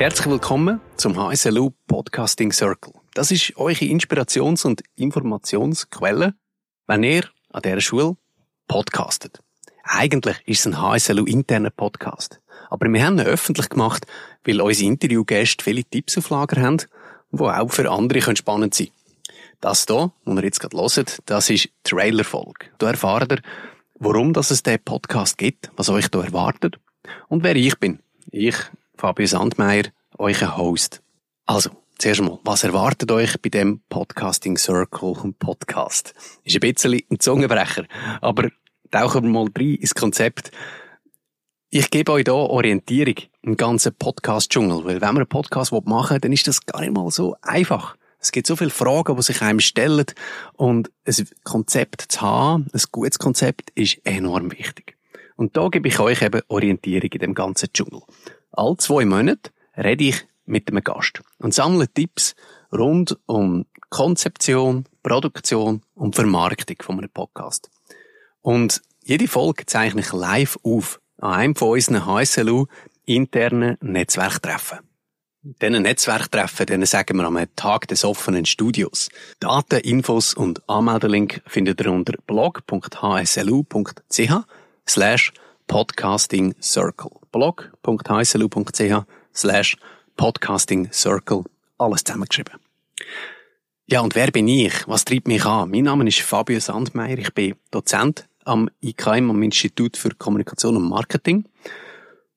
Herzlich willkommen zum HSLU Podcasting Circle. Das ist eure Inspirations- und Informationsquelle, wenn ihr an dieser Schule podcastet. Eigentlich ist es ein HSLU interner Podcast. Aber wir haben ihn öffentlich gemacht, weil unsere Interviewgäste viele Tipps auf Lager haben, die auch für andere spannend sein können. Das hier, was ihr jetzt gerade hört, das ist Trailer-Folge. Da erfahrt ihr, warum es diesen Podcast gibt, was euch da erwartet und wer ich bin. Ich, Fabio Sandmeier, euer Host. Also, zuerst mal, was erwartet euch bei dem Podcasting Circle Podcast? Ist ein bisschen ein Zungenbrecher, aber tauchen wir mal rein ins Konzept. Ich gebe euch hier Orientierung im ganzen Podcast-Dschungel, weil wenn man einen Podcast machen will, dann ist das gar nicht mal so einfach. Es gibt so viele Fragen, die sich einem stellen und ein Konzept zu haben, ein gutes Konzept, ist enorm wichtig. Und da gebe ich euch eben Orientierung in dem ganzen Dschungel. All zwei Monate rede ich mit einem Gast und sammle Tipps rund um Konzeption, Produktion und Vermarktung von einem Podcast. Und jede Folge zeichne ich live auf an einem von unseren HSLU internen Netzwerktreffen. Diesen Netzwerktreffen, denen sagen wir am Tag des offenen Studios. Daten, Infos und Anmeldelink findet ihr unter blog.hslu.ch slash podcasting circle. blog.hslu.ch slash podcasting circle. Alles zusammengeschrieben. Ja, und wer bin ich? Was treibt mich an? Mein Name ist Fabio Sandmeier. Ich bin Dozent am IKM, am Institut für Kommunikation und Marketing.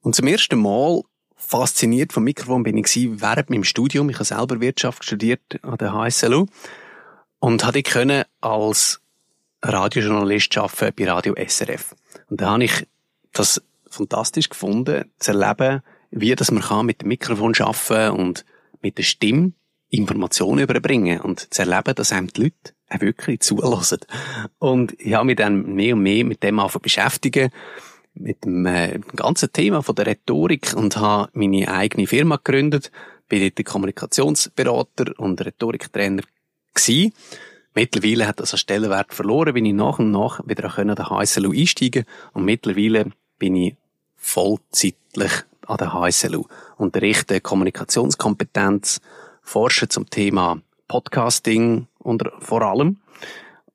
Und zum ersten Mal fasziniert vom Mikrofon bin ich während meinem Studium. Ich habe selber Wirtschaft studiert an der HSLU und hatte können als Radiojournalist arbeiten bei Radio SRF. Und da habe ich das fantastisch gefunden, zu erleben, wie das man kann mit dem Mikrofon arbeiten und mit der Stimme Informationen überbringen und zu erleben, dass einem die Leute auch wirklich zulassen. Und ich habe mich dann mehr und mehr mit dem angefangen beschäftigen, mit dem äh, ganzen Thema von der Rhetorik und habe meine eigene Firma gegründet, bin dort Kommunikationsberater und Rhetoriktrainer gewesen. Mittlerweile hat das einen Stellenwert verloren, bin ich nach und nach wieder an der HSLU einsteigen und mittlerweile bin ich vollzeitlich an der HSLU. Unterrichte Kommunikationskompetenz, forsche zum Thema Podcasting und vor allem.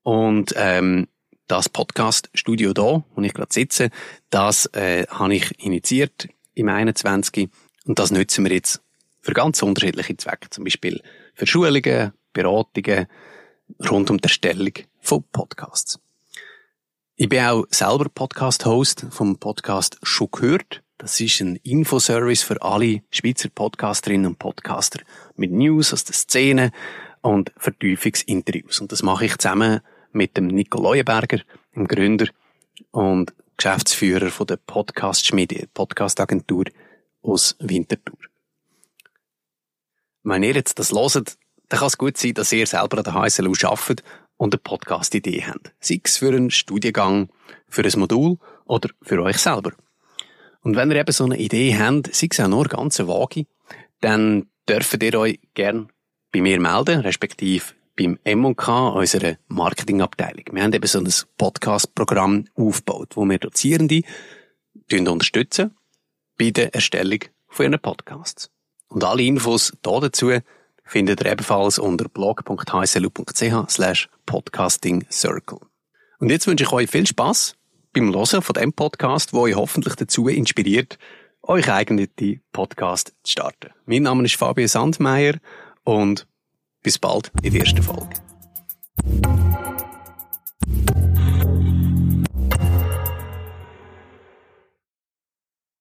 Und ähm, das Podcast-Studio da, wo ich gerade sitze, das äh, habe ich initiiert im 21. Und das nutzen wir jetzt für ganz unterschiedliche Zwecke. Zum Beispiel für Schulungen, Beratungen rund um die Erstellung von Podcasts. Ich bin auch selber Podcast-Host vom Podcast «Schon gehört». Das ist ein Infoservice für alle Schweizer Podcasterinnen und Podcaster mit News aus der Szene und Vertiefungsinterviews. Und das mache ich zusammen mit dem Nico Leuenberger, dem Gründer und Geschäftsführer von der Podcast Schmiede, Podcast-Agentur aus Winterthur. Wenn ihr jetzt das hört, dann kann es gut sein, dass ihr selber an der HSLU arbeitet und eine Podcast-Idee habt. Sei es für einen Studiengang, für ein Modul oder für euch selber. Und wenn ihr eben so eine Idee habt, sei es auch nur ganz vage, dann dürft ihr euch gern bei mir melden, respektive beim M&K, unserer Marketingabteilung. Wir haben eben so ein Podcast-Programm aufgebaut, wo wir Dozierende unterstützen bei der Erstellung von ihren Podcasts. Und alle Infos dazu findet ihr ebenfalls unter blog.hslu.ch slash podcasting circle. Und jetzt wünsche ich euch viel Spaß beim Hören von dem Podcast, wo euch hoffentlich dazu inspiriert, euch eigenen Podcast zu starten. Mein Name ist Fabio Sandmeier und bis bald in der ersten Folge.